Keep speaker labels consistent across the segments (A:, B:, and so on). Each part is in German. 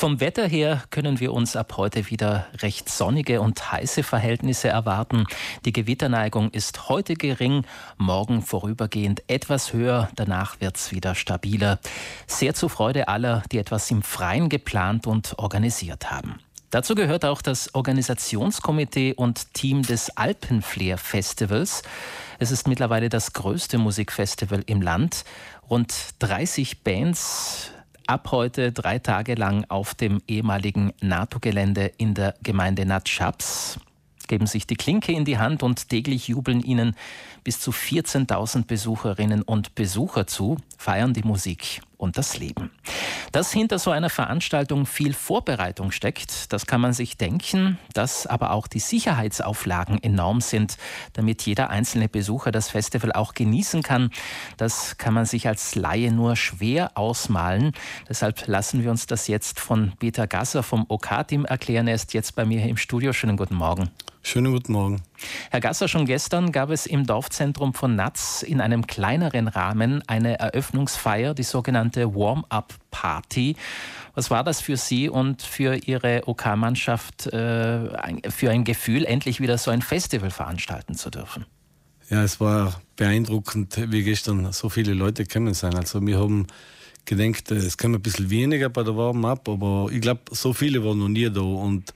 A: Vom Wetter her können wir uns ab heute wieder recht sonnige und heiße Verhältnisse erwarten. Die Gewitterneigung ist heute gering, morgen vorübergehend etwas höher, danach wird es wieder stabiler. Sehr zur Freude aller, die etwas im Freien geplant und organisiert haben. Dazu gehört auch das Organisationskomitee und Team des Alpenflair Festivals. Es ist mittlerweile das größte Musikfestival im Land. Rund 30 Bands ab heute drei Tage lang auf dem ehemaligen NATO-Gelände in der Gemeinde Natschabs geben sich die Klinke in die Hand und täglich jubeln ihnen bis zu 14.000 Besucherinnen und Besucher zu, feiern die Musik und das Leben. Dass hinter so einer Veranstaltung viel Vorbereitung steckt, das kann man sich denken, dass aber auch die Sicherheitsauflagen enorm sind, damit jeder einzelne Besucher das Festival auch genießen kann. Das kann man sich als Laie nur schwer ausmalen. Deshalb lassen wir uns das jetzt von Peter Gasser vom OK-Team erklären. Er ist jetzt bei mir hier im Studio. Schönen guten Morgen.
B: Schönen guten Morgen.
A: Herr Gasser, schon gestern gab es im Dorfzentrum von Natz in einem kleineren Rahmen eine Eröffnungsfeier, die sogenannte Warm-up-Party. Was war das für Sie und für Ihre OK-Mannschaft äh, für ein Gefühl, endlich wieder so ein Festival veranstalten zu dürfen?
B: Ja, es war beeindruckend, wie gestern so viele Leute gekommen sind. Also wir haben gedacht, es kommen ein bisschen weniger bei der Warm-up, aber ich glaube, so viele waren noch nie da und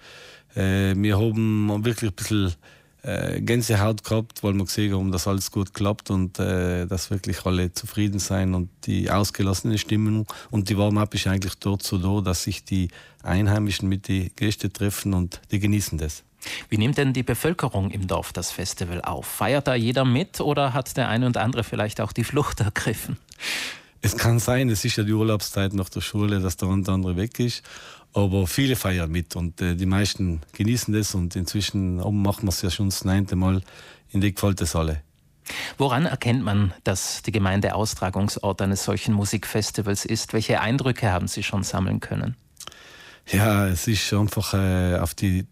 B: äh, wir haben wirklich ein bisschen äh, Gänsehaut gehabt, weil wir gesehen haben, dass alles gut klappt und äh, dass wirklich alle zufrieden sein und die ausgelassene Stimmung und die Warm-up ist eigentlich dort so da, dass sich die Einheimischen mit den Gästen treffen und die genießen das.
A: Wie nimmt denn die Bevölkerung im Dorf das Festival auf? Feiert da jeder mit oder hat der eine und andere vielleicht auch die Flucht ergriffen?
B: Es kann sein, es ist ja die Urlaubszeit nach der Schule, dass der eine oder andere weg ist. Aber viele feiern mit und äh, die meisten genießen das und inzwischen machen wir es ja schon das neunte Mal. In die gefällt es alle.
A: Woran erkennt man, dass die Gemeinde Austragungsort eines solchen Musikfestivals ist? Welche Eindrücke haben Sie schon sammeln können?
B: Ja, es ist einfach äh, auf die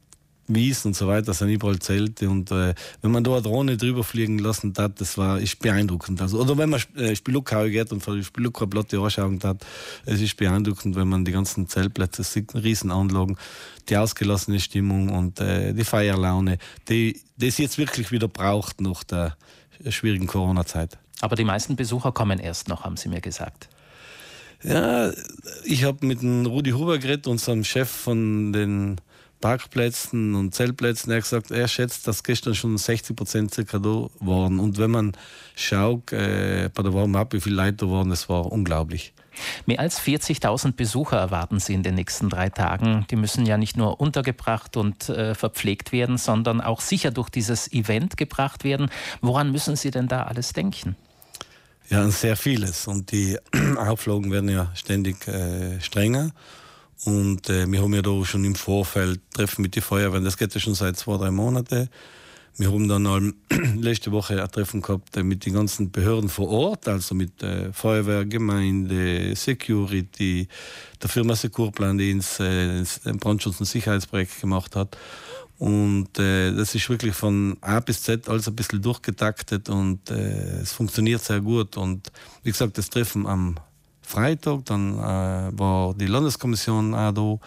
B: Wiesen und so weiter sind überall Zelte und äh, wenn man da eine Drohne drüber fliegen lassen hat, das war ist beeindruckend. Also, oder wenn man äh, Spielukau geht und von Spielukau Platte anschauen hat, es ist beeindruckend, wenn man die ganzen Zeltplätze sieht, Riesenanlagen, die ausgelassene Stimmung und äh, die Feierlaune, die das jetzt wirklich wieder braucht nach der schwierigen Corona-Zeit.
A: Aber die meisten Besucher kommen erst noch, haben Sie mir gesagt.
B: Ja, ich habe mit dem Rudi Huber geredet, unserem Chef von den Parkplätzen und Zeltplätzen. Er hat gesagt, er schätzt, dass gestern schon 60 Prozent circa da waren. Und wenn man schaut, äh, bei der Warm-Up, wie viele Leute da waren, das war unglaublich.
A: Mehr als 40.000 Besucher erwarten Sie in den nächsten drei Tagen. Die müssen ja nicht nur untergebracht und äh, verpflegt werden, sondern auch sicher durch dieses Event gebracht werden. Woran müssen Sie denn da alles denken?
B: Ja, sehr vieles. Und die Auflagen werden ja ständig äh, strenger. Und äh, wir haben ja da schon im Vorfeld Treffen mit den Feuerwehren, das geht ja schon seit zwei, drei Monaten. Wir haben dann all, letzte Woche ein Treffen gehabt äh, mit den ganzen Behörden vor Ort, also mit äh, Feuerwehr, Gemeinde, Security, der Firma Securplan, die ins, äh, ein Brandschutz- und Sicherheitsprojekt gemacht hat. Und äh, das ist wirklich von A bis Z alles ein bisschen durchgetaktet und äh, es funktioniert sehr gut. Und wie gesagt, das Treffen am Freitag, dann äh, war die Landeskommission auch da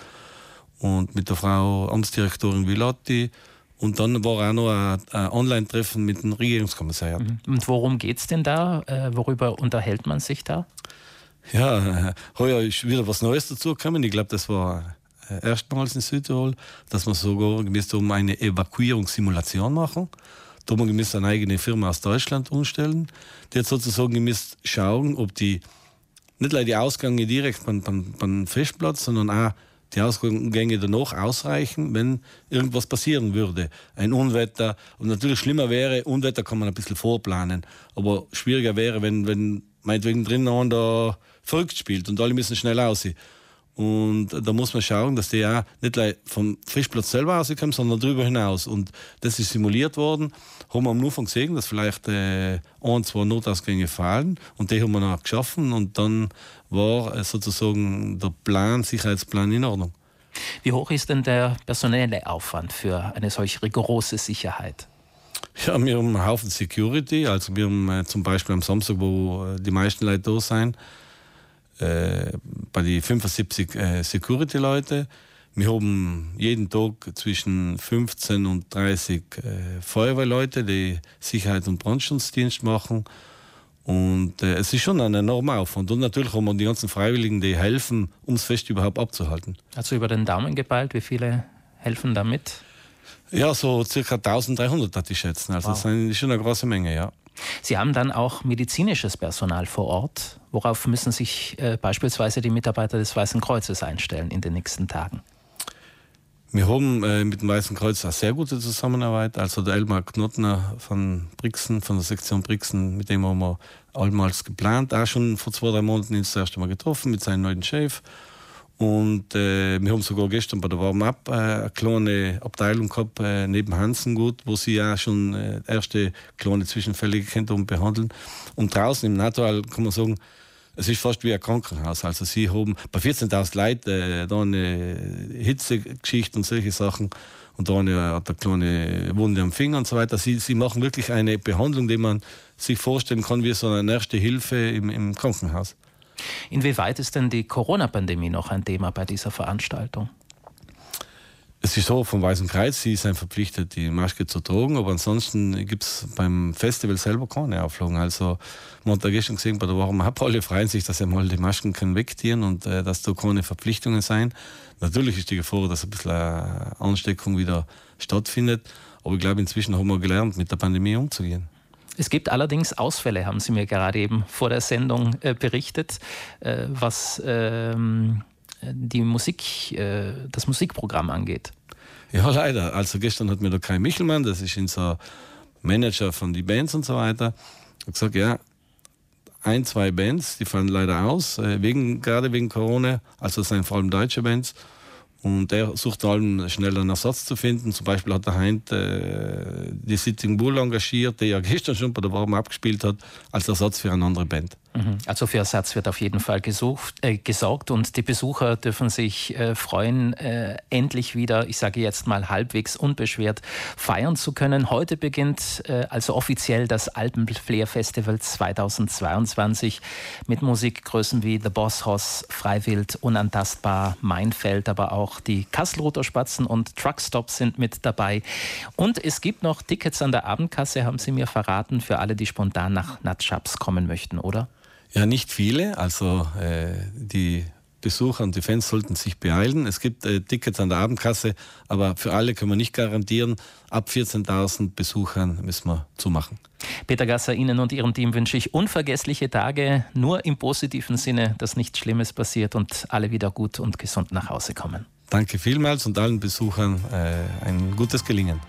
B: und mit der Frau Amtsdirektorin Villotti. Und dann war auch noch ein, ein Online-Treffen mit dem Regierungskommissar.
A: Mhm. Und worum geht es denn da? Äh, worüber unterhält man sich da?
B: Ja, äh, heuer ist wieder was Neues dazugekommen. Ich glaube, das war äh, erstmals in Südtirol, dass wir sogar gemäß um eine Evakuierungssimulation machen. Da haben wir eine eigene Firma aus Deutschland umstellen. Die hat sozusagen gemäß schauen, ob die nicht nur die Ausgänge direkt beim, beim, beim Festplatz, sondern auch die Ausgänge danach ausreichen, wenn irgendwas passieren würde. Ein Unwetter. Und natürlich schlimmer wäre, Unwetter kann man ein bisschen vorplanen. Aber schwieriger wäre, wenn, wenn meinetwegen drinnen da verrückt spielt und alle müssen schnell aussehen. Und da muss man schauen, dass die auch nicht vom Fischplatz selber rauskommen, sondern darüber hinaus. Und das ist simuliert worden. Haben wir am Anfang gesehen, dass vielleicht äh, ein, zwei Notausgänge fallen. Und die haben wir noch geschaffen. Und dann war äh, sozusagen der Plan, Sicherheitsplan in Ordnung.
A: Wie hoch ist denn der personelle Aufwand für eine solch rigorose Sicherheit?
B: Ja, wir haben einen Haufen Security. Also wir haben äh, zum Beispiel am Samstag, wo äh, die meisten Leute da sind, äh, bei den 75 äh, Security-Leute. Wir haben jeden Tag zwischen 15 und 30 äh, Feuerwehrleute, die Sicherheit- und Brandschutzdienst machen. Und äh, es ist schon ein enormer Aufwand. Und natürlich haben wir die ganzen Freiwilligen, die helfen, um das Fest überhaupt abzuhalten.
A: Also über den Daumen geballt, wie viele helfen damit?
B: Ja, so circa 1300 hatte ich schätzen. Also wow. das ist schon eine große Menge, ja.
A: Sie haben dann auch medizinisches Personal vor Ort. Worauf müssen sich äh, beispielsweise die Mitarbeiter des Weißen Kreuzes einstellen in den nächsten Tagen?
B: Wir haben äh, mit dem Weißen Kreuz eine sehr gute Zusammenarbeit. Also der Elmar Knottner von Brixen, von der Sektion Brixen, mit dem haben wir allmals geplant. Auch schon vor zwei, drei Monaten das erste Mal getroffen mit seinem neuen Chef. Und äh, wir haben sogar gestern bei der Warm-Up äh, eine kleine Abteilung gehabt, äh, neben Hansengut, wo sie ja schon äh, erste kleine Zwischenfälle gekannt und behandeln. Und draußen im Natural kann man sagen, es ist fast wie ein Krankenhaus. Also sie haben bei 14.000 Leuten äh, da eine Hitzegeschichte und solche Sachen und da eine, hat eine kleine Wunde am Finger und so weiter. Sie, sie machen wirklich eine Behandlung, die man sich vorstellen kann wie so eine erste Hilfe im, im Krankenhaus.
A: Inwieweit ist denn die Corona-Pandemie noch ein Thema bei dieser Veranstaltung?
B: Es ist so, vom Weißen Kreuz, sie sind verpflichtet, die Maske zu tragen, aber ansonsten gibt es beim Festival selber keine Auflagen. Also, man hat da gestern gesehen, bei der man hat alle freuen sich, dass sie mal die Masken können wegtieren und äh, dass da keine Verpflichtungen sein. Natürlich ist die Gefahr, dass ein bisschen eine Ansteckung wieder stattfindet, aber ich glaube, inzwischen haben wir gelernt, mit der Pandemie umzugehen.
A: Es gibt allerdings Ausfälle, haben Sie mir gerade eben vor der Sendung äh, berichtet, äh, was ähm, die Musik, äh, das Musikprogramm angeht.
B: Ja, leider. Also gestern hat mir der Kai Michelmann, das ist unser Manager von den Bands und so weiter, gesagt, ja, ein, zwei Bands, die fallen leider aus, äh, wegen, gerade wegen Corona, also das sind vor allem deutsche Bands. Und er sucht vor allem schnell einen Ersatz zu finden. Zum Beispiel hat der Heint äh, die Sitting Bull engagiert, der ja gestern schon bei der Warm abgespielt hat, als Ersatz für eine andere Band.
A: Mhm. Also für Ersatz wird auf jeden Fall gesucht, äh, gesorgt und die Besucher dürfen sich äh, freuen, äh, endlich wieder, ich sage jetzt mal halbwegs unbeschwert, feiern zu können. Heute beginnt äh, also offiziell das Alpenflair Festival 2022 mit Musikgrößen wie The Boss Hoss, Freiwild, Unantastbar, Meinfeld, aber auch die Kasselruther Spatzen und Truckstop sind mit dabei. Und es gibt noch Tickets an der Abendkasse, haben Sie mir verraten, für alle, die spontan nach Natschaps kommen möchten, oder?
B: Ja, nicht viele. Also äh, die Besucher und die Fans sollten sich beeilen. Es gibt äh, Tickets an der Abendkasse, aber für alle können wir nicht garantieren. Ab 14.000 Besuchern müssen wir zumachen.
A: Peter Gasser, Ihnen und Ihrem Team wünsche ich unvergessliche Tage, nur im positiven Sinne, dass nichts Schlimmes passiert und alle wieder gut und gesund nach Hause kommen.
B: Danke vielmals und allen Besuchern äh, ein gutes Gelingen.